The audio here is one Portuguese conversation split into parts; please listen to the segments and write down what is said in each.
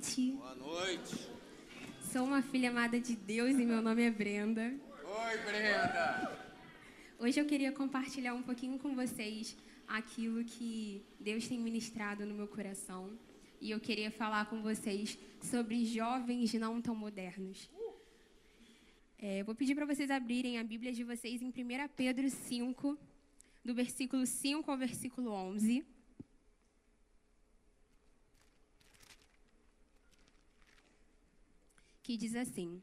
noite. Boa noite. Sou uma filha amada de Deus e meu nome é Brenda. Oi, Brenda. Hoje eu queria compartilhar um pouquinho com vocês aquilo que Deus tem ministrado no meu coração. E eu queria falar com vocês sobre jovens não tão modernos. É, vou pedir para vocês abrirem a Bíblia de vocês em 1 Pedro 5, do versículo 5 ao versículo 11. Que diz assim: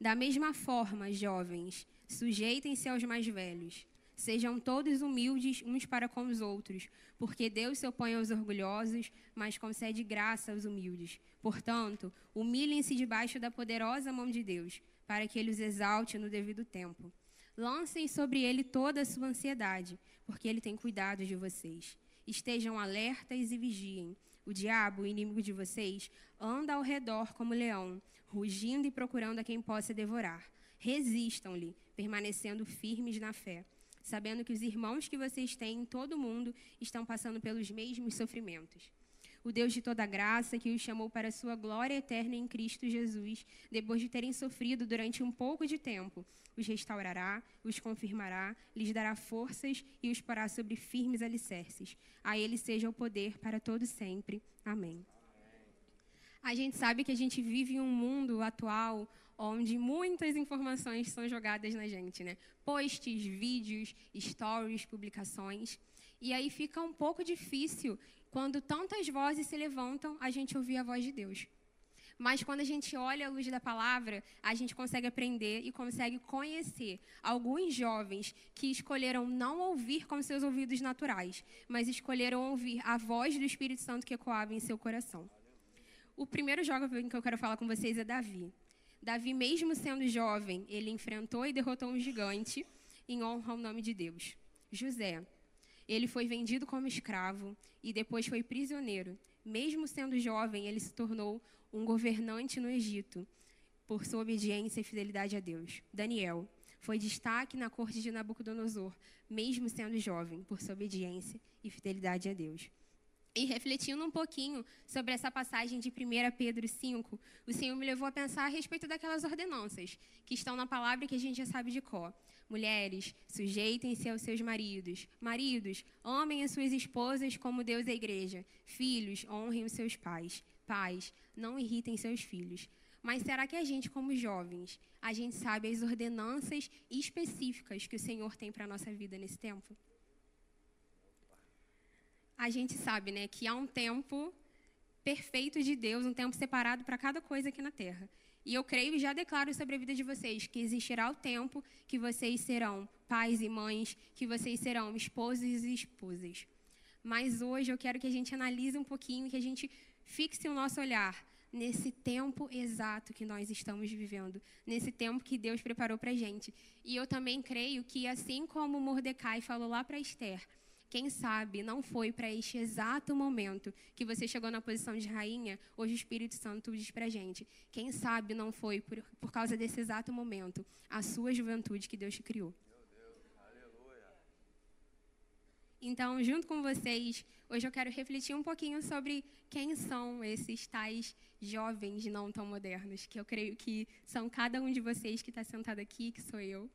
Da mesma forma, jovens, sujeitem-se aos mais velhos. Sejam todos humildes uns para com os outros, porque Deus se opõe aos orgulhosos, mas concede graça aos humildes. Portanto, humilhem-se debaixo da poderosa mão de Deus, para que ele os exalte no devido tempo. Lancem sobre ele toda a sua ansiedade, porque ele tem cuidado de vocês. Estejam alertas e vigiem. O diabo, o inimigo de vocês, anda ao redor como leão, rugindo e procurando a quem possa devorar. Resistam-lhe, permanecendo firmes na fé, sabendo que os irmãos que vocês têm em todo o mundo estão passando pelos mesmos sofrimentos. O Deus de toda graça, que os chamou para a sua glória eterna em Cristo Jesus, depois de terem sofrido durante um pouco de tempo, os restaurará, os confirmará, lhes dará forças e os porá sobre firmes alicerces. A ele seja o poder para todo sempre. Amém. A gente sabe que a gente vive em um mundo atual onde muitas informações são jogadas na gente, né? Posts, vídeos, stories, publicações. E aí fica um pouco difícil quando tantas vozes se levantam, a gente ouvir a voz de Deus. Mas quando a gente olha a luz da palavra, a gente consegue aprender e consegue conhecer alguns jovens que escolheram não ouvir com seus ouvidos naturais, mas escolheram ouvir a voz do Espírito Santo que ecoava em seu coração. O primeiro jovem que eu quero falar com vocês é Davi. Davi, mesmo sendo jovem, ele enfrentou e derrotou um gigante em honra ao nome de Deus. José, ele foi vendido como escravo e depois foi prisioneiro. Mesmo sendo jovem, ele se tornou um governante no Egito por sua obediência e fidelidade a Deus. Daniel foi destaque na corte de Nabucodonosor, mesmo sendo jovem, por sua obediência e fidelidade a Deus. E refletindo um pouquinho sobre essa passagem de 1 Pedro 5, o Senhor me levou a pensar a respeito daquelas ordenanças que estão na palavra que a gente já sabe de cor. Mulheres, sujeitem-se aos seus maridos. Maridos, amem as suas esposas como Deus e a igreja. Filhos, honrem os seus pais. Pais, não irritem seus filhos. Mas será que a gente, como jovens, a gente sabe as ordenanças específicas que o Senhor tem para a nossa vida nesse tempo? a gente sabe, né, que há um tempo perfeito de Deus, um tempo separado para cada coisa aqui na terra. E eu creio e já declaro sobre a vida de vocês que existirá o tempo que vocês serão pais e mães, que vocês serão esposos e esposas. Mas hoje eu quero que a gente analise um pouquinho, que a gente fixe o nosso olhar nesse tempo exato que nós estamos vivendo, nesse tempo que Deus preparou para a gente. E eu também creio que, assim como Mordecai falou lá para Esther, quem sabe não foi para este exato momento que você chegou na posição de rainha, hoje o Espírito Santo diz para gente. Quem sabe não foi por, por causa desse exato momento, a sua juventude que Deus te criou. Então, junto com vocês, hoje eu quero refletir um pouquinho sobre quem são esses tais jovens não tão modernos, que eu creio que são cada um de vocês que está sentado aqui, que sou eu.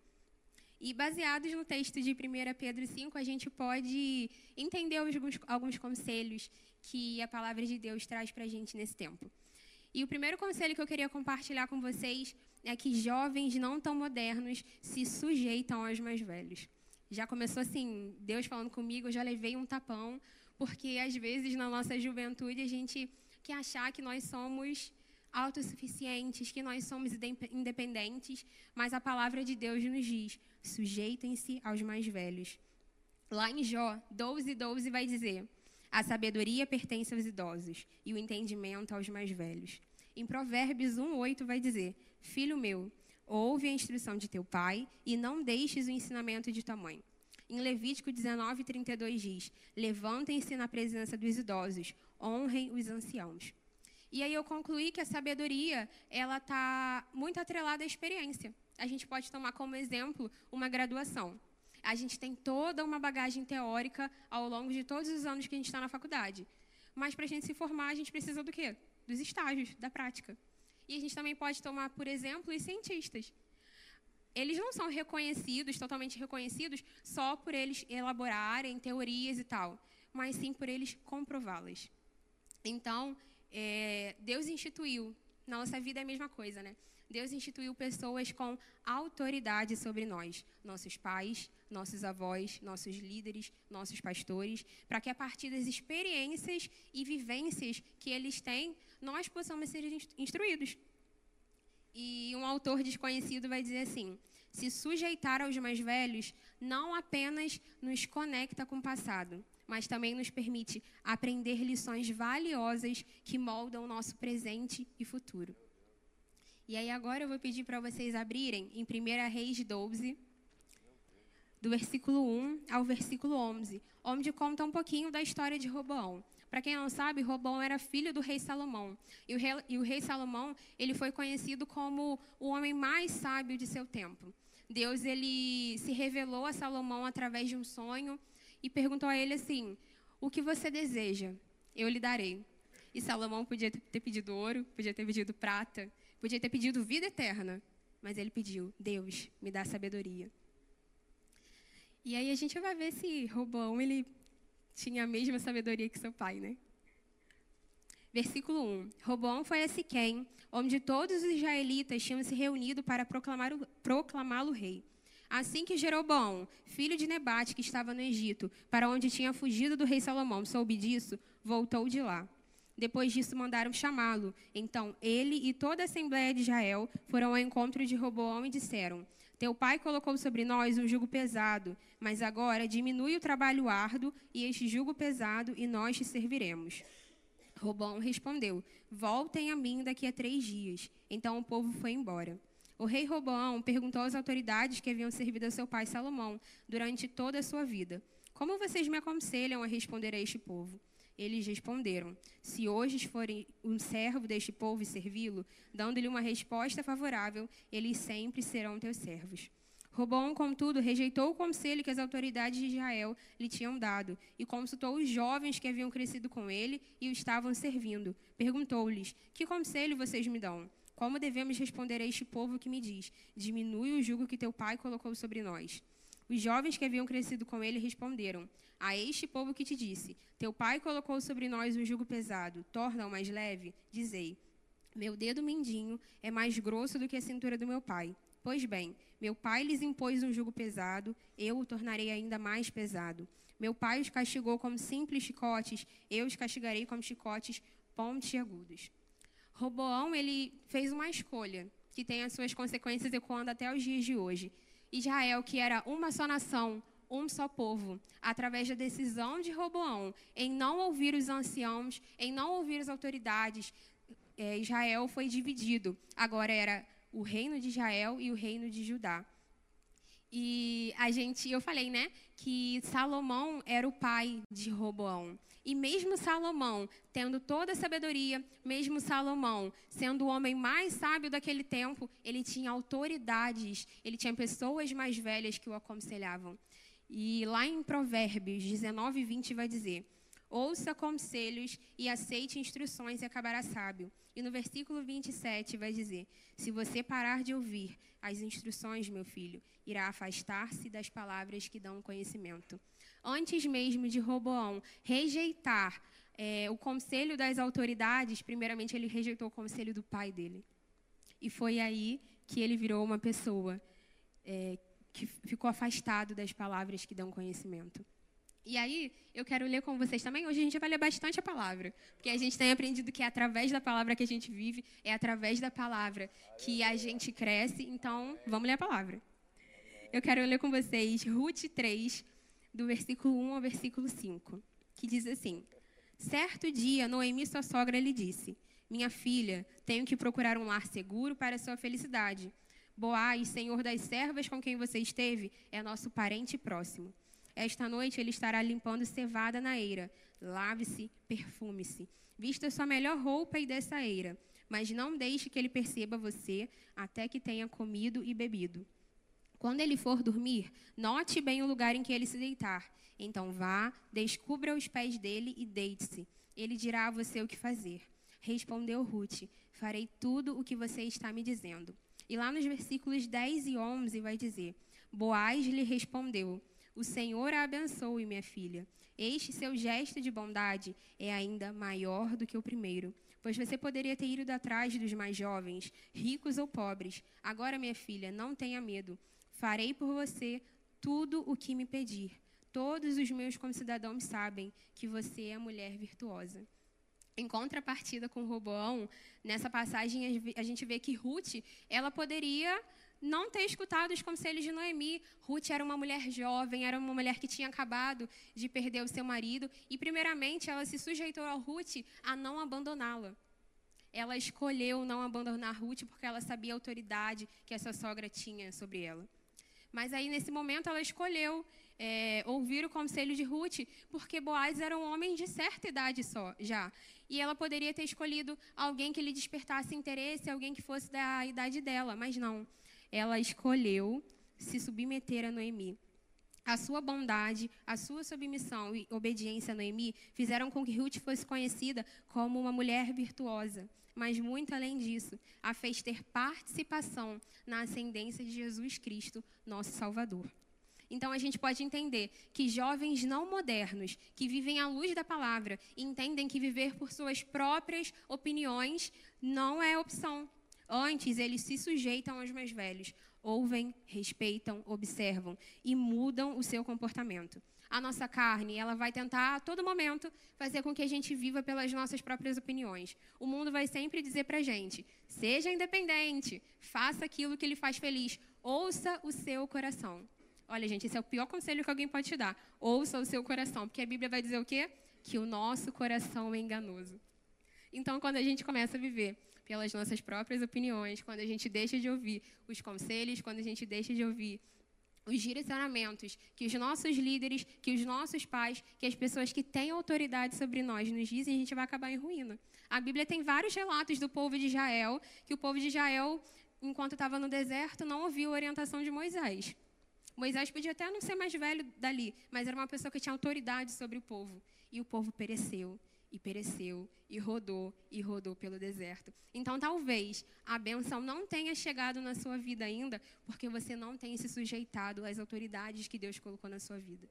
E baseados no texto de 1 Pedro 5, a gente pode entender alguns, alguns conselhos que a palavra de Deus traz para a gente nesse tempo. E o primeiro conselho que eu queria compartilhar com vocês é que jovens não tão modernos se sujeitam aos mais velhos. Já começou assim, Deus falando comigo, eu já levei um tapão, porque às vezes na nossa juventude a gente quer achar que nós somos autossuficientes, que nós somos independentes, mas a palavra de Deus nos diz: sujeitem-se aos mais velhos. Lá em Jó 12, 12 vai dizer: a sabedoria pertence aos idosos e o entendimento aos mais velhos. Em Provérbios 1, 8 vai dizer: Filho meu, ouve a instrução de teu pai e não deixes o ensinamento de tua mãe. Em Levítico 19, 32 diz: Levantem-se na presença dos idosos, honrem os anciãos. E aí eu concluí que a sabedoria, ela está muito atrelada à experiência. A gente pode tomar como exemplo uma graduação. A gente tem toda uma bagagem teórica ao longo de todos os anos que a gente está na faculdade. Mas para a gente se formar, a gente precisa do quê? dos estágios, da prática. E a gente também pode tomar, por exemplo, os cientistas. Eles não são reconhecidos, totalmente reconhecidos, só por eles elaborarem teorias e tal, mas sim por eles comprová-las. Então, é, Deus instituiu, na nossa vida é a mesma coisa, né? Deus instituiu pessoas com autoridade sobre nós, nossos pais, nossos avós, nossos líderes, nossos pastores, para que a partir das experiências e vivências que eles têm, nós possamos ser instruídos. E um autor desconhecido vai dizer assim: se sujeitar aos mais velhos não apenas nos conecta com o passado, mas também nos permite aprender lições valiosas que moldam o nosso presente e futuro. E aí agora eu vou pedir para vocês abrirem em 1 Reis 12, do versículo 1 ao versículo 11, onde conta um pouquinho da história de Roboão. Para quem não sabe, Roboão era filho do rei Salomão. E o rei, e o rei Salomão, ele foi conhecido como o homem mais sábio de seu tempo. Deus ele se revelou a Salomão através de um sonho e perguntou a ele assim: "O que você deseja? Eu lhe darei." E Salomão podia ter pedido ouro, podia ter pedido prata, podia ter pedido vida eterna, mas ele pediu: "Deus, me dá sabedoria." E aí a gente vai ver se Roboão ele tinha a mesma sabedoria que seu pai, né? Versículo 1. Roboão foi a Siquém, onde todos os israelitas tinham se reunido para proclamá-lo rei. Assim que Jeroboão, filho de Nebate, que estava no Egito, para onde tinha fugido do rei Salomão, soube disso, voltou de lá. Depois disso, mandaram chamá-lo. Então, ele e toda a Assembleia de Israel foram ao encontro de Roboão e disseram: Teu pai colocou sobre nós um jugo pesado, mas agora diminui o trabalho árduo e este jugo pesado, e nós te serviremos. Robão respondeu: Voltem a mim daqui a três dias. Então o povo foi embora. O rei Roboão perguntou às autoridades que haviam servido a seu pai Salomão durante toda a sua vida: Como vocês me aconselham a responder a este povo? Eles responderam: Se hoje forem um servo deste povo e servi-lo, dando-lhe uma resposta favorável, eles sempre serão teus servos. Robão, contudo, rejeitou o conselho que as autoridades de Israel lhe tinham dado e consultou os jovens que haviam crescido com ele e o estavam servindo. Perguntou-lhes: Que conselho vocês me dão? Como devemos responder a este povo que me diz: Diminui o jugo que teu pai colocou sobre nós? Os jovens que haviam crescido com ele responderam: A este povo que te disse: Teu pai colocou sobre nós um jugo pesado, torna-o mais leve? Dizei: Meu dedo mindinho é mais grosso do que a cintura do meu pai. Pois bem, meu pai lhes impôs um jugo pesado, eu o tornarei ainda mais pesado. Meu pai os castigou como simples chicotes, eu os castigarei como chicotes pontiagudos. Roboão, ele fez uma escolha que tem as suas consequências ecoando até os dias de hoje. Israel, que era uma só nação, um só povo, através da decisão de Roboão em não ouvir os anciãos, em não ouvir as autoridades, é, Israel foi dividido. Agora era o reino de Israel e o reino de Judá. E a gente, eu falei, né, que Salomão era o pai de Roboão. E mesmo Salomão, tendo toda a sabedoria, mesmo Salomão, sendo o homem mais sábio daquele tempo, ele tinha autoridades, ele tinha pessoas mais velhas que o aconselhavam. E lá em Provérbios 19, 20 vai dizer: Ouça conselhos e aceite instruções e acabará sábio. E no versículo 27 vai dizer: Se você parar de ouvir as instruções, meu filho, irá afastar-se das palavras que dão conhecimento. Antes mesmo de Roboão rejeitar é, o conselho das autoridades, primeiramente ele rejeitou o conselho do pai dele. E foi aí que ele virou uma pessoa é, que ficou afastado das palavras que dão conhecimento. E aí, eu quero ler com vocês também. Hoje a gente vai ler bastante a palavra, porque a gente tem aprendido que é através da palavra que a gente vive, é através da palavra que a gente cresce. Então, vamos ler a palavra. Eu quero ler com vocês Ruth 3, do versículo 1 ao versículo 5, que diz assim: Certo dia, Noemi, sua sogra, lhe disse: Minha filha, tenho que procurar um lar seguro para sua felicidade. Boaz, senhor das servas com quem você esteve, é nosso parente próximo. Esta noite ele estará limpando cevada na eira. Lave-se, perfume-se. Vista sua melhor roupa e desça a eira. Mas não deixe que ele perceba você até que tenha comido e bebido. Quando ele for dormir, note bem o lugar em que ele se deitar. Então vá, descubra os pés dele e deite-se. Ele dirá a você o que fazer. Respondeu Ruth: Farei tudo o que você está me dizendo. E lá nos versículos 10 e 11 vai dizer: Boaz lhe respondeu: O Senhor a abençoe, minha filha. Este seu gesto de bondade é ainda maior do que o primeiro, pois você poderia ter ido atrás dos mais jovens, ricos ou pobres. Agora, minha filha, não tenha medo. Farei por você tudo o que me pedir. Todos os meus concidadãos sabem que você é mulher virtuosa. Em contrapartida com Roboão, nessa passagem a gente vê que Ruth, ela poderia não ter escutado os conselhos de Noemi. Ruth era uma mulher jovem, era uma mulher que tinha acabado de perder o seu marido, e primeiramente ela se sujeitou a Ruth a não abandoná-la. Ela escolheu não abandonar Ruth porque ela sabia a autoridade que essa sogra tinha sobre ela. Mas aí, nesse momento, ela escolheu é, ouvir o conselho de Ruth, porque Boaz era um homem de certa idade só, já. E ela poderia ter escolhido alguém que lhe despertasse interesse, alguém que fosse da idade dela, mas não. Ela escolheu se submeter a Noemi. A sua bondade, a sua submissão e obediência a Noemi fizeram com que Ruth fosse conhecida como uma mulher virtuosa mas muito além disso, a fez ter participação na ascendência de Jesus Cristo, nosso Salvador. Então a gente pode entender que jovens não modernos, que vivem à luz da palavra, entendem que viver por suas próprias opiniões não é opção. Antes, eles se sujeitam aos mais velhos, ouvem, respeitam, observam e mudam o seu comportamento a nossa carne, ela vai tentar a todo momento fazer com que a gente viva pelas nossas próprias opiniões. O mundo vai sempre dizer para a gente: seja independente, faça aquilo que lhe faz feliz, ouça o seu coração. Olha, gente, esse é o pior conselho que alguém pode te dar. Ouça o seu coração, porque a Bíblia vai dizer o quê? Que o nosso coração é enganoso. Então, quando a gente começa a viver pelas nossas próprias opiniões, quando a gente deixa de ouvir os conselhos, quando a gente deixa de ouvir os direcionamentos que os nossos líderes, que os nossos pais, que as pessoas que têm autoridade sobre nós nos dizem, a gente vai acabar em ruína. A Bíblia tem vários relatos do povo de Israel, que o povo de Israel, enquanto estava no deserto, não ouviu a orientação de Moisés. Moisés podia até não ser mais velho dali, mas era uma pessoa que tinha autoridade sobre o povo. E o povo pereceu e pereceu, e rodou, e rodou pelo deserto. Então, talvez a benção não tenha chegado na sua vida ainda, porque você não tem se sujeitado às autoridades que Deus colocou na sua vida.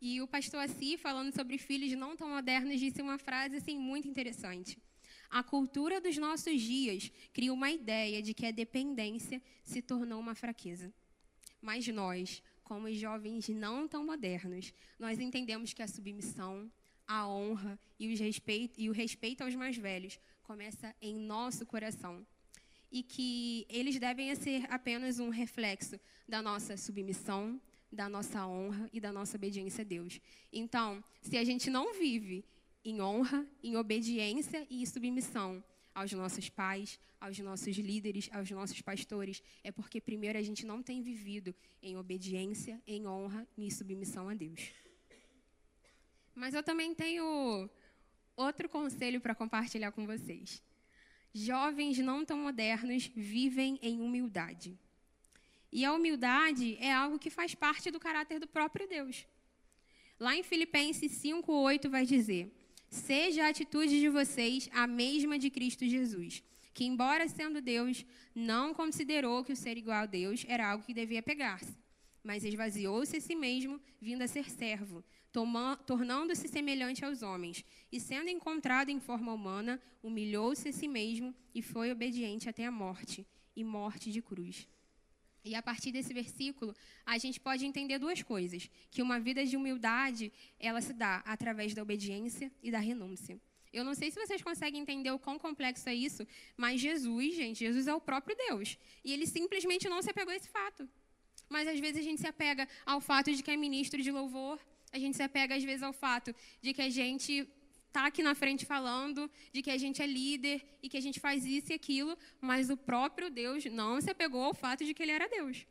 E o pastor Assi, falando sobre filhos não tão modernos, disse uma frase assim muito interessante. A cultura dos nossos dias cria uma ideia de que a dependência se tornou uma fraqueza. Mas nós, como jovens não tão modernos, nós entendemos que a submissão, a honra e, respeito, e o respeito aos mais velhos começa em nosso coração. E que eles devem ser apenas um reflexo da nossa submissão, da nossa honra e da nossa obediência a Deus. Então, se a gente não vive em honra, em obediência e submissão aos nossos pais, aos nossos líderes, aos nossos pastores, é porque primeiro a gente não tem vivido em obediência, em honra e em submissão a Deus. Mas eu também tenho outro conselho para compartilhar com vocês. Jovens não tão modernos vivem em humildade. E a humildade é algo que faz parte do caráter do próprio Deus. Lá em Filipenses 5:8 vai dizer: Seja a atitude de vocês a mesma de Cristo Jesus, que, embora sendo Deus, não considerou que o ser igual a Deus era algo que devia pegar-se, mas esvaziou-se a si mesmo, vindo a ser servo, tornando-se semelhante aos homens, e sendo encontrado em forma humana, humilhou-se a si mesmo e foi obediente até a morte e morte de cruz. E a partir desse versículo, a gente pode entender duas coisas: que uma vida de humildade, ela se dá através da obediência e da renúncia. Eu não sei se vocês conseguem entender o quão complexo é isso, mas Jesus, gente, Jesus é o próprio Deus. E ele simplesmente não se apegou a esse fato. Mas às vezes a gente se apega ao fato de que é ministro de louvor, a gente se apega às vezes ao fato de que a gente está aqui na frente falando de que a gente é líder e que a gente faz isso e aquilo, mas o próprio Deus não se apegou ao fato de que ele era Deus.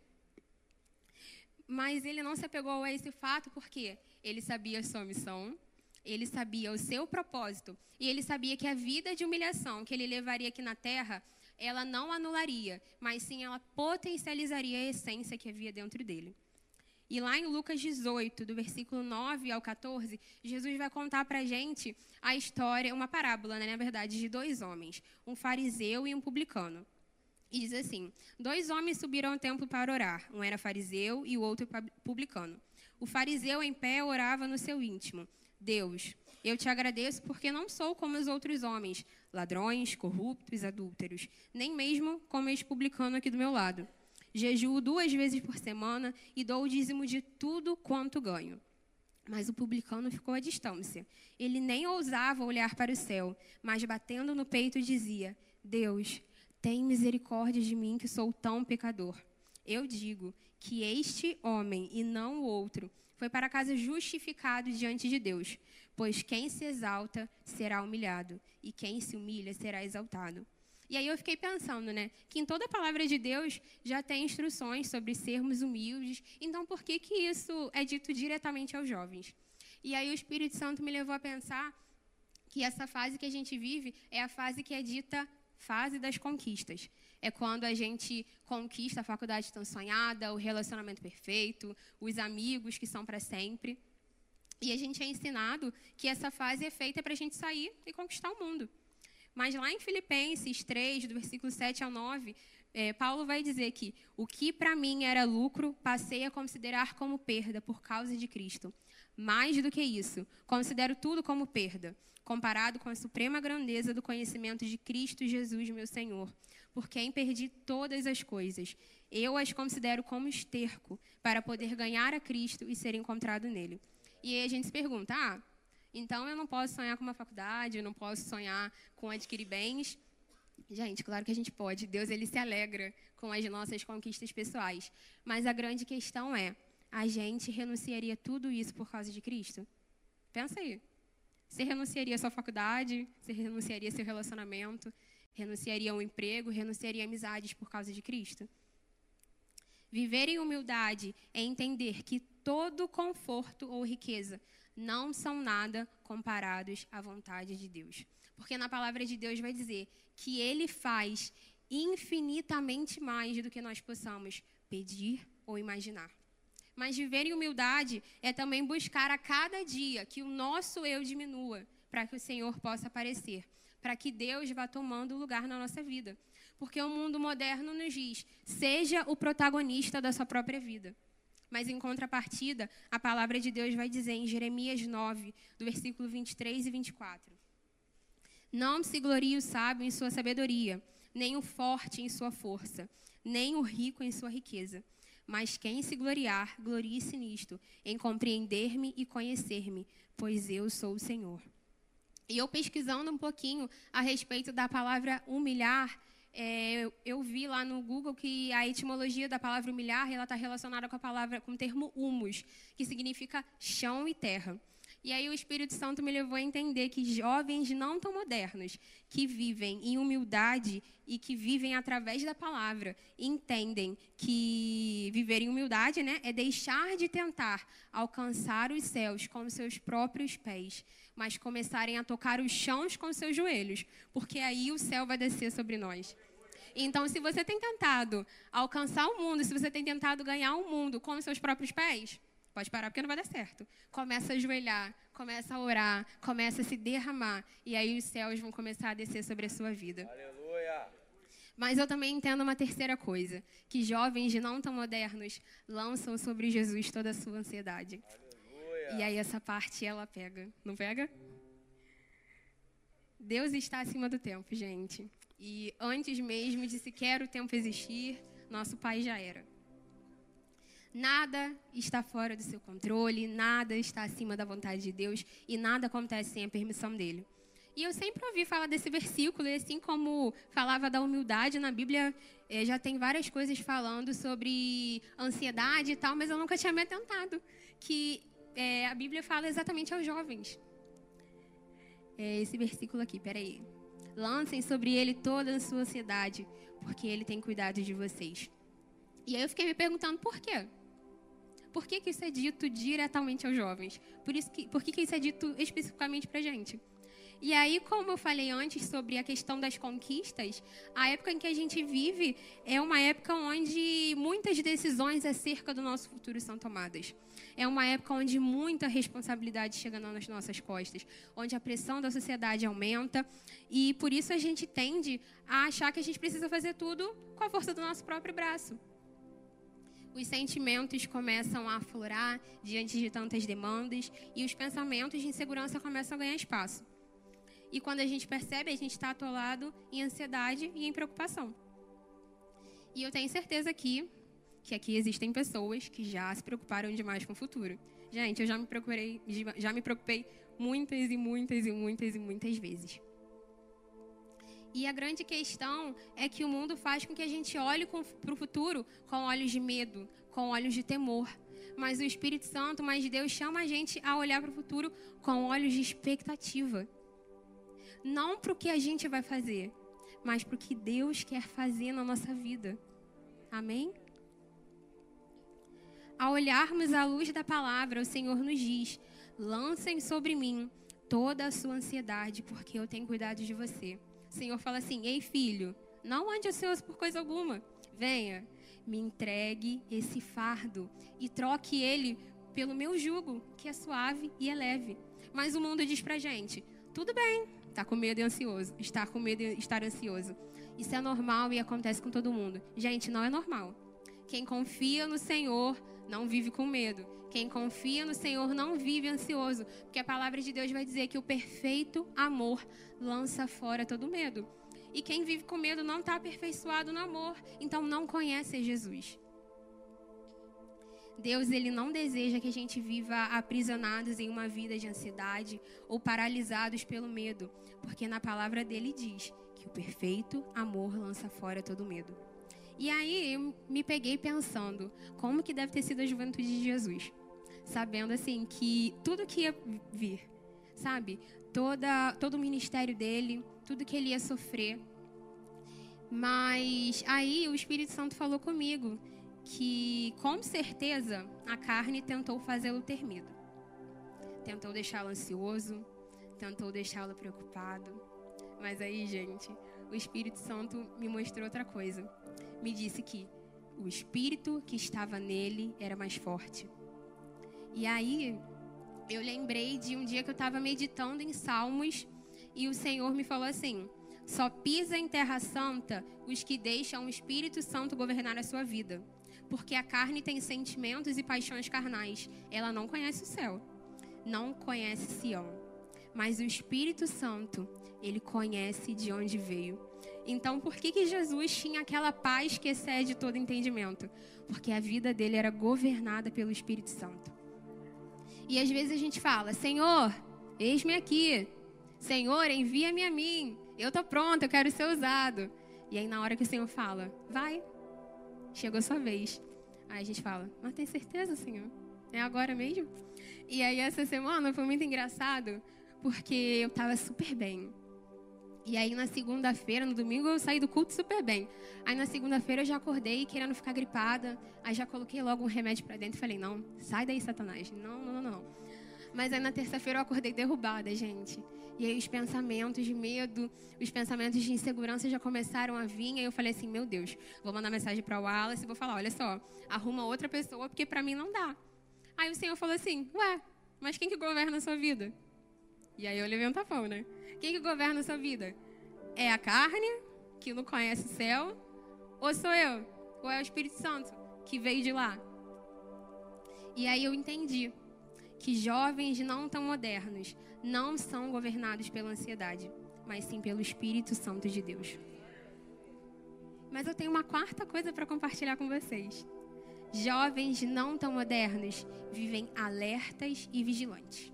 Mas ele não se apegou a esse fato porque ele sabia a sua missão, ele sabia o seu propósito e ele sabia que a vida de humilhação que ele levaria aqui na terra, ela não anularia, mas sim ela potencializaria a essência que havia dentro dele. E lá em Lucas 18, do versículo 9 ao 14, Jesus vai contar para a gente a história, uma parábola, né, na verdade, de dois homens, um fariseu e um publicano. E diz assim: Dois homens subiram ao templo para orar. Um era fariseu e o outro publicano. O fariseu, em pé, orava no seu íntimo: Deus, eu te agradeço porque não sou como os outros homens, ladrões, corruptos, adúlteros, nem mesmo como este publicano aqui do meu lado. Jejuo duas vezes por semana e dou o dízimo de tudo quanto ganho. Mas o publicano ficou à distância. Ele nem ousava olhar para o céu, mas batendo no peito dizia: Deus, tem misericórdia de mim que sou tão pecador. Eu digo que este homem e não o outro foi para casa justificado diante de Deus, pois quem se exalta será humilhado e quem se humilha será exaltado. E aí eu fiquei pensando, né, que em toda a palavra de Deus já tem instruções sobre sermos humildes, então por que que isso é dito diretamente aos jovens? E aí o Espírito Santo me levou a pensar que essa fase que a gente vive é a fase que é dita fase das conquistas. É quando a gente conquista a faculdade tão sonhada, o relacionamento perfeito, os amigos que são para sempre. E a gente é ensinado que essa fase é feita para a gente sair e conquistar o mundo. Mas lá em Filipenses 3, do versículo 7 ao 9, é, Paulo vai dizer que o que para mim era lucro, passei a considerar como perda por causa de Cristo. Mais do que isso, considero tudo como perda comparado com a suprema grandeza do conhecimento de Cristo Jesus, meu Senhor, por quem perdi todas as coisas. Eu as considero como esterco para poder ganhar a Cristo e ser encontrado nele. E aí a gente se pergunta: ah, então eu não posso sonhar com uma faculdade, eu não posso sonhar com adquirir bens. Gente, claro que a gente pode. Deus ele se alegra com as nossas conquistas pessoais. Mas a grande questão é: a gente renunciaria tudo isso por causa de Cristo? Pensa aí. Você renunciaria à sua faculdade, você renunciaria seu relacionamento, renunciaria ao emprego, renunciaria a amizades por causa de Cristo? Viver em humildade é entender que todo conforto ou riqueza não são nada comparados à vontade de Deus. Porque na palavra de Deus vai dizer que Ele faz infinitamente mais do que nós possamos pedir ou imaginar. Mas viver em humildade é também buscar a cada dia que o nosso eu diminua, para que o Senhor possa aparecer, para que Deus vá tomando lugar na nossa vida. Porque o mundo moderno nos diz: seja o protagonista da sua própria vida. Mas em contrapartida, a palavra de Deus vai dizer em Jeremias 9, do versículo 23 e 24: Não se glorie o sábio em sua sabedoria, nem o forte em sua força, nem o rico em sua riqueza mas quem se gloriar, glorie-se nisto, em compreender-me e conhecer-me, pois eu sou o Senhor. E eu pesquisando um pouquinho a respeito da palavra humilhar, é, eu vi lá no Google que a etimologia da palavra humilhar está relacionada com a palavra com o termo humus, que significa chão e terra. E aí o Espírito Santo me levou a entender que jovens não tão modernos, que vivem em humildade e que vivem através da palavra, entendem que viver em humildade né, é deixar de tentar alcançar os céus com seus próprios pés, mas começarem a tocar os chãos com seus joelhos, porque aí o céu vai descer sobre nós. Então, se você tem tentado alcançar o mundo, se você tem tentado ganhar o mundo com os seus próprios pés, Pode parar porque não vai dar certo. Começa a ajoelhar, começa a orar, começa a se derramar. E aí os céus vão começar a descer sobre a sua vida. Aleluia. Mas eu também entendo uma terceira coisa: que jovens não tão modernos lançam sobre Jesus toda a sua ansiedade. Aleluia. E aí essa parte ela pega. Não pega? Deus está acima do tempo, gente. E antes mesmo de sequer o tempo existir, nosso Pai já era. Nada está fora do seu controle, nada está acima da vontade de Deus e nada acontece sem a permissão dele. E eu sempre ouvi falar desse versículo, e assim como falava da humildade na Bíblia, é, já tem várias coisas falando sobre ansiedade e tal, mas eu nunca tinha me atentado que é, a Bíblia fala exatamente aos jovens. É esse versículo aqui, peraí. Lancem sobre ele toda a sua ansiedade, porque ele tem cuidado de vocês. E aí eu fiquei me perguntando por quê? Por que, que isso é dito diretamente aos jovens? Por, isso que, por que, que isso é dito especificamente para a gente? E aí, como eu falei antes sobre a questão das conquistas, a época em que a gente vive é uma época onde muitas decisões acerca do nosso futuro são tomadas. É uma época onde muita responsabilidade chega nas nossas costas, onde a pressão da sociedade aumenta e por isso a gente tende a achar que a gente precisa fazer tudo com a força do nosso próprio braço. Os sentimentos começam a aflorar diante de tantas demandas e os pensamentos de insegurança começam a ganhar espaço. E quando a gente percebe, a gente está atolado em ansiedade e em preocupação. E eu tenho certeza aqui que aqui existem pessoas que já se preocuparam demais com o futuro. Gente, eu já me procurei, já me preocupei muitas e muitas e muitas e muitas vezes. E a grande questão é que o mundo faz com que a gente olhe para o futuro com olhos de medo, com olhos de temor. Mas o Espírito Santo, mais Deus, chama a gente a olhar para o futuro com olhos de expectativa não para o que a gente vai fazer, mas para o que Deus quer fazer na nossa vida. Amém? Ao olharmos a luz da palavra, o Senhor nos diz: lancem sobre mim toda a sua ansiedade, porque eu tenho cuidado de você. O Senhor fala assim: ei, filho, não ande ansioso por coisa alguma. Venha, me entregue esse fardo e troque ele pelo meu jugo, que é suave e é leve. Mas o mundo diz pra gente: tudo bem, Está com medo e ansioso. Estar com medo e estar ansioso. Isso é normal e acontece com todo mundo. Gente, não é normal. Quem confia no Senhor não vive com medo. Quem confia no Senhor não vive ansioso. Porque a palavra de Deus vai dizer que o perfeito amor lança fora todo medo. E quem vive com medo não está aperfeiçoado no amor. Então não conhece Jesus. Deus ele não deseja que a gente viva aprisionados em uma vida de ansiedade ou paralisados pelo medo, porque na palavra dele diz que o perfeito amor lança fora todo medo. E aí eu me peguei pensando, como que deve ter sido a juventude de Jesus? Sabendo assim que tudo que ia vir, sabe? Toda todo o ministério dele, tudo que ele ia sofrer. Mas aí o Espírito Santo falou comigo que com certeza a carne tentou fazê-lo ter medo. Tentou deixá-lo ansioso, tentou deixá-lo preocupado. Mas aí, gente, o Espírito Santo me mostrou outra coisa. Me disse que o espírito que estava nele era mais forte. E aí, eu lembrei de um dia que eu estava meditando em Salmos e o Senhor me falou assim: só pisa em terra santa os que deixam o Espírito Santo governar a sua vida porque a carne tem sentimentos e paixões carnais. Ela não conhece o céu, não conhece Sião. Mas o Espírito Santo, ele conhece de onde veio. Então, por que, que Jesus tinha aquela paz que excede todo entendimento? Porque a vida dele era governada pelo Espírito Santo. E às vezes a gente fala: Senhor, eis-me aqui. Senhor, envia-me a mim. Eu estou pronto, eu quero ser usado. E aí, na hora que o Senhor fala: Vai, chegou sua vez. Aí a gente fala, mas tem certeza, Senhor? É agora mesmo? E aí essa semana foi muito engraçado, porque eu estava super bem. E aí na segunda-feira, no domingo, eu saí do culto super bem. Aí na segunda-feira eu já acordei querendo ficar gripada. Aí já coloquei logo um remédio para dentro e falei, não, sai daí, Satanás. Não, não, não, não. Mas aí na terça-feira eu acordei derrubada, gente. E aí os pensamentos de medo, os pensamentos de insegurança já começaram a vir. Aí eu falei assim, meu Deus, vou mandar mensagem para o Wallace e vou falar, olha só, arruma outra pessoa porque para mim não dá. Aí o Senhor falou assim, ué, mas quem que governa a sua vida? E aí eu levei um tapão, né? Quem que governa a sua vida? É a carne, que não conhece o céu, ou sou eu? Ou é o Espírito Santo, que veio de lá? E aí eu entendi que jovens não tão modernos não são governados pela ansiedade, mas sim pelo Espírito Santo de Deus. Mas eu tenho uma quarta coisa para compartilhar com vocês. Jovens não tão modernos vivem alertas e vigilantes.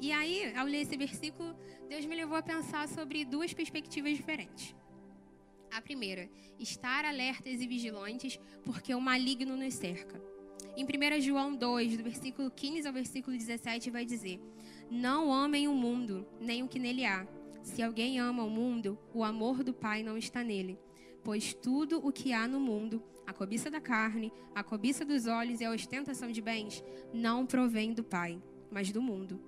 E aí, ao ler esse versículo, Deus me levou a pensar sobre duas perspectivas diferentes. A primeira, estar alertas e vigilantes porque o maligno nos cerca. Em 1 João 2, do versículo 15 ao versículo 17, vai dizer: Não amem o mundo, nem o que nele há. Se alguém ama o mundo, o amor do Pai não está nele. Pois tudo o que há no mundo, a cobiça da carne, a cobiça dos olhos e a ostentação de bens, não provém do Pai, mas do mundo.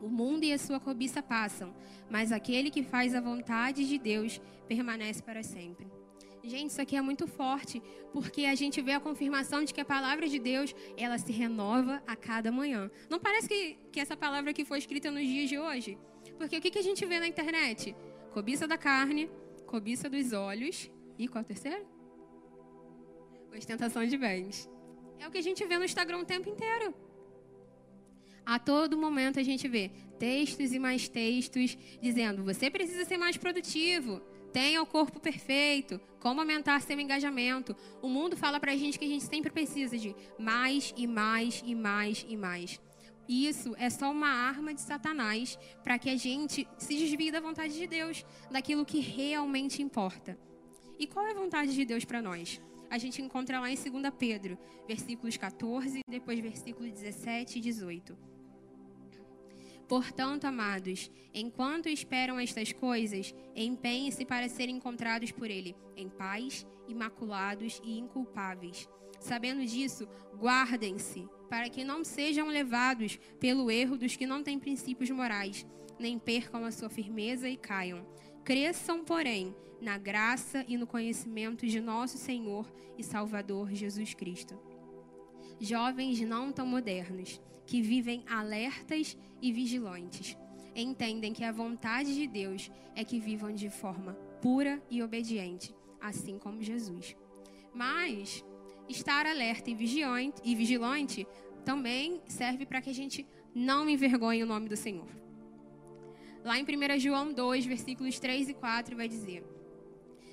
O mundo e a sua cobiça passam, mas aquele que faz a vontade de Deus permanece para sempre. Gente, isso aqui é muito forte, porque a gente vê a confirmação de que a palavra de Deus, ela se renova a cada manhã. Não parece que, que essa palavra aqui foi escrita nos dias de hoje? Porque o que, que a gente vê na internet? Cobiça da carne, cobiça dos olhos e qual é o terceiro? Ostentação de bens. É o que a gente vê no Instagram o tempo inteiro. A todo momento a gente vê textos e mais textos dizendo: você precisa ser mais produtivo, tenha o corpo perfeito, como aumentar seu engajamento. O mundo fala pra gente que a gente sempre precisa de mais e mais e mais e mais. Isso é só uma arma de Satanás para que a gente se desvie da vontade de Deus, daquilo que realmente importa. E qual é a vontade de Deus para nós? A gente encontra lá em 2 Pedro, versículos 14, depois versículos 17 e 18. Portanto, amados, enquanto esperam estas coisas, empenhem-se para serem encontrados por Ele em paz, imaculados e inculpáveis. Sabendo disso, guardem-se para que não sejam levados pelo erro dos que não têm princípios morais, nem percam a sua firmeza e caiam. Cresçam, porém, na graça e no conhecimento de nosso Senhor e Salvador Jesus Cristo. Jovens não tão modernos que vivem alertas e vigilantes. Entendem que a vontade de Deus é que vivam de forma pura e obediente, assim como Jesus. Mas estar alerta e vigilante, e vigilante também serve para que a gente não envergonhe o nome do Senhor. Lá em 1 João 2, versículos 3 e 4, vai dizer: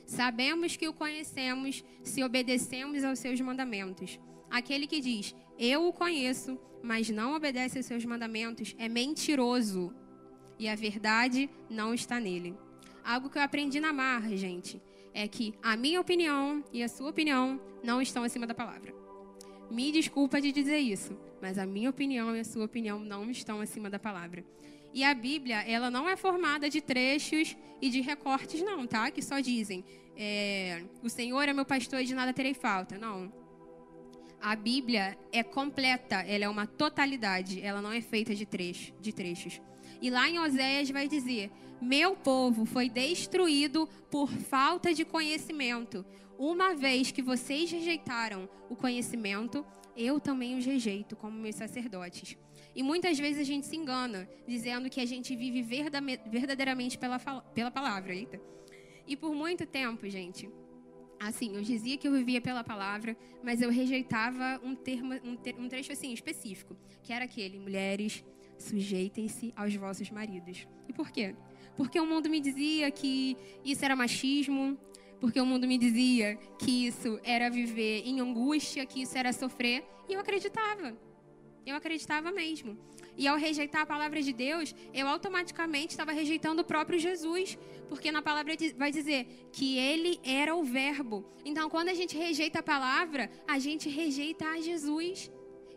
Sabemos que o conhecemos se obedecemos aos seus mandamentos. Aquele que diz, Eu o conheço, mas não obedece aos seus mandamentos, é mentiroso. E a verdade não está nele. Algo que eu aprendi na marra, gente, é que a minha opinião e a sua opinião não estão acima da palavra. Me desculpa de dizer isso, mas a minha opinião e a sua opinião não estão acima da palavra. E a Bíblia, ela não é formada de trechos e de recortes, não, tá? Que só dizem, é, o Senhor é meu pastor e de nada terei falta. Não. A Bíblia é completa, ela é uma totalidade, ela não é feita de, trecho, de trechos. E lá em Oséias vai dizer: Meu povo foi destruído por falta de conhecimento. Uma vez que vocês rejeitaram o conhecimento, eu também os rejeito, como meus sacerdotes. E muitas vezes a gente se engana, dizendo que a gente vive verdadeiramente pela, pela palavra. Eita. E por muito tempo, gente, assim, eu dizia que eu vivia pela palavra, mas eu rejeitava um termo, um, ter, um trecho assim específico, que era aquele: mulheres, sujeitem-se aos vossos maridos. E por quê? Porque o mundo me dizia que isso era machismo, porque o mundo me dizia que isso era viver em angústia, que isso era sofrer, e eu acreditava. Eu acreditava mesmo. E ao rejeitar a palavra de Deus, eu automaticamente estava rejeitando o próprio Jesus, porque na palavra vai dizer que ele era o Verbo. Então, quando a gente rejeita a palavra, a gente rejeita a Jesus.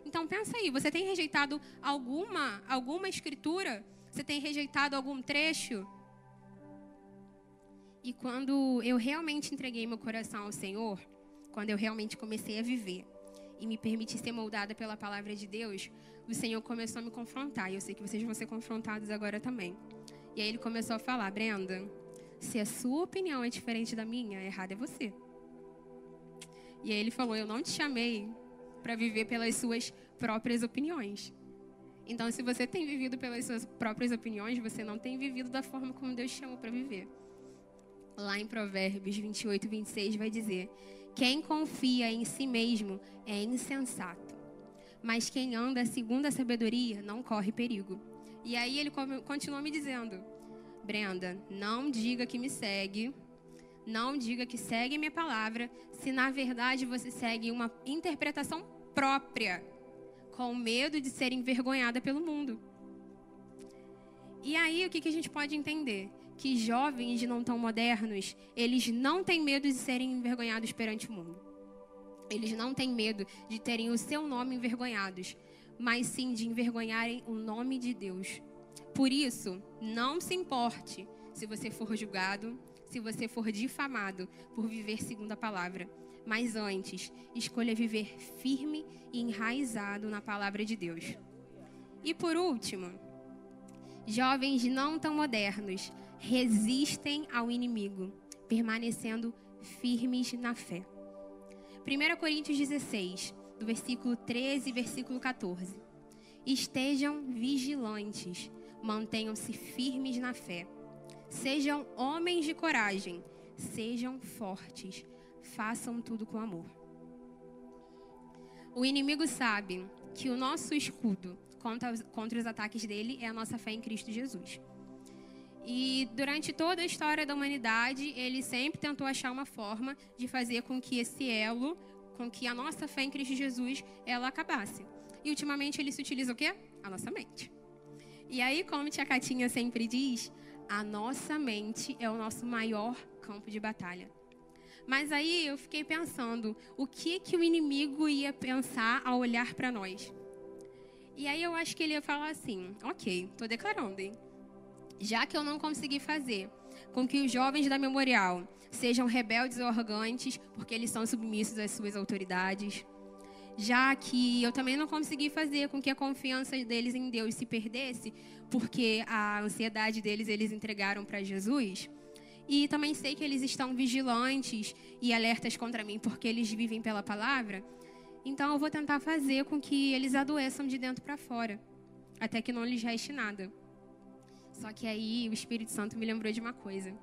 Então, pensa aí, você tem rejeitado alguma alguma escritura? Você tem rejeitado algum trecho? E quando eu realmente entreguei meu coração ao Senhor, quando eu realmente comecei a viver e me permiti ser moldada pela palavra de Deus, o Senhor começou a me confrontar. E eu sei que vocês vão ser confrontados agora também. E aí ele começou a falar: Brenda, se a sua opinião é diferente da minha, errado é você. E aí ele falou: Eu não te chamei para viver pelas suas próprias opiniões. Então, se você tem vivido pelas suas próprias opiniões, você não tem vivido da forma como Deus chamou para viver. Lá em Provérbios 28, 26 vai dizer: Quem confia em si mesmo é insensato mas quem anda segundo a sabedoria não corre perigo. E aí ele continua me dizendo: Brenda, não diga que me segue, não diga que segue minha palavra, se na verdade você segue uma interpretação própria, com medo de ser envergonhada pelo mundo. E aí o que, que a gente pode entender? Que jovens não tão modernos, eles não têm medo de serem envergonhados perante o mundo. Eles não têm medo de terem o seu nome envergonhados, mas sim de envergonharem o nome de Deus. Por isso, não se importe se você for julgado, se você for difamado por viver segundo a palavra. Mas antes, escolha viver firme e enraizado na palavra de Deus. E por último, Jovens não tão modernos, resistem ao inimigo, permanecendo firmes na fé. 1 Coríntios 16, do versículo 13 e versículo 14. Estejam vigilantes, mantenham-se firmes na fé. Sejam homens de coragem, sejam fortes, façam tudo com amor. O inimigo sabe que o nosso escudo contra, contra os ataques dele é a nossa fé em Cristo Jesus. E durante toda a história da humanidade, ele sempre tentou achar uma forma de fazer com que esse elo, com que a nossa fé em Cristo Jesus, ela acabasse. E ultimamente ele se utiliza o quê? A nossa mente. E aí, como tia Catinha sempre diz, a nossa mente é o nosso maior campo de batalha. Mas aí eu fiquei pensando, o que que o inimigo ia pensar ao olhar para nós? E aí eu acho que ele ia falar assim: "OK, tô declarando, hein? Já que eu não consegui fazer com que os jovens da memorial sejam rebeldes ou arrogantes, porque eles são submissos às suas autoridades, já que eu também não consegui fazer com que a confiança deles em Deus se perdesse, porque a ansiedade deles eles entregaram para Jesus, e também sei que eles estão vigilantes e alertas contra mim porque eles vivem pela palavra. Então eu vou tentar fazer com que eles adoeçam de dentro para fora, até que não lhes reste nada. Só que aí o Espírito Santo me lembrou de uma coisa.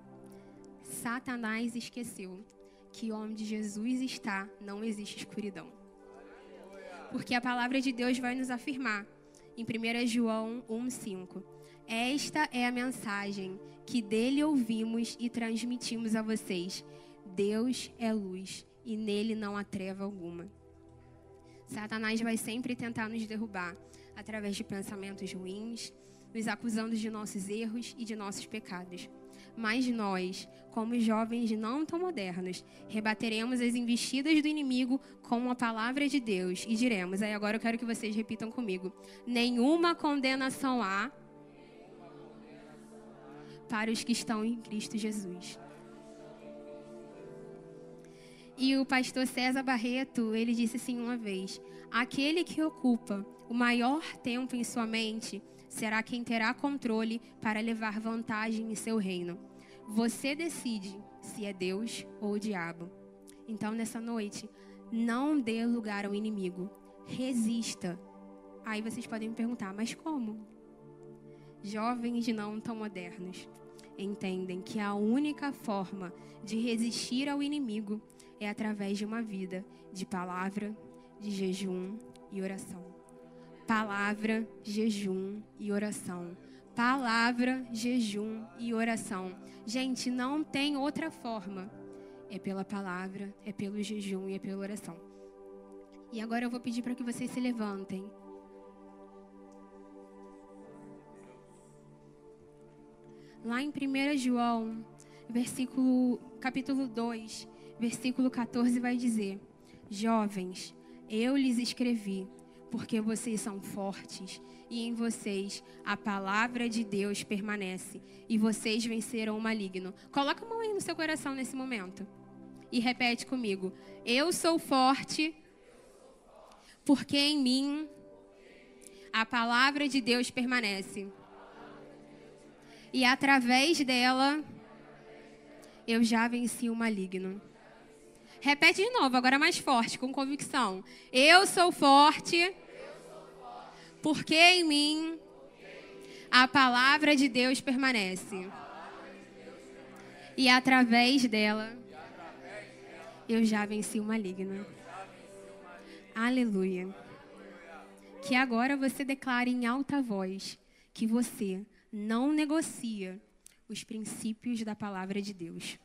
Satanás esqueceu que onde Jesus está não existe escuridão. Porque a palavra de Deus vai nos afirmar em 1 João 1:5. Esta é a mensagem que dele ouvimos e transmitimos a vocês. Deus é luz e nele não há treva alguma. Satanás vai sempre tentar nos derrubar através de pensamentos ruins, nos acusando de nossos erros e de nossos pecados. Mas nós, como jovens não tão modernos, rebateremos as investidas do inimigo com a palavra de Deus e diremos: aí agora eu quero que vocês repitam comigo: nenhuma condenação há para os que estão em Cristo Jesus. E o pastor César Barreto, ele disse assim uma vez: aquele que ocupa o maior tempo em sua mente será quem terá controle para levar vantagem em seu reino. Você decide se é Deus ou o diabo. Então, nessa noite, não dê lugar ao inimigo. Resista. Aí vocês podem me perguntar, mas como? Jovens não tão modernos entendem que a única forma de resistir ao inimigo é através de uma vida de palavra, de jejum e oração. Palavra, jejum e oração. Palavra, jejum e oração. Gente, não tem outra forma. É pela palavra, é pelo jejum e é pela oração. E agora eu vou pedir para que vocês se levantem. Lá em 1 João, versículo, capítulo 2, versículo 14, vai dizer: Jovens, eu lhes escrevi, porque vocês são fortes e em vocês a palavra de Deus permanece e vocês venceram o maligno. Coloca a mão aí no seu coração nesse momento e repete comigo: Eu sou forte, porque em mim a palavra de Deus permanece e através dela eu já venci o maligno. Repete de novo, agora mais forte, com convicção. Eu sou forte, porque em mim a palavra de Deus permanece. E através dela eu já venci o maligno. Aleluia. Que agora você declare em alta voz que você não negocia os princípios da palavra de Deus.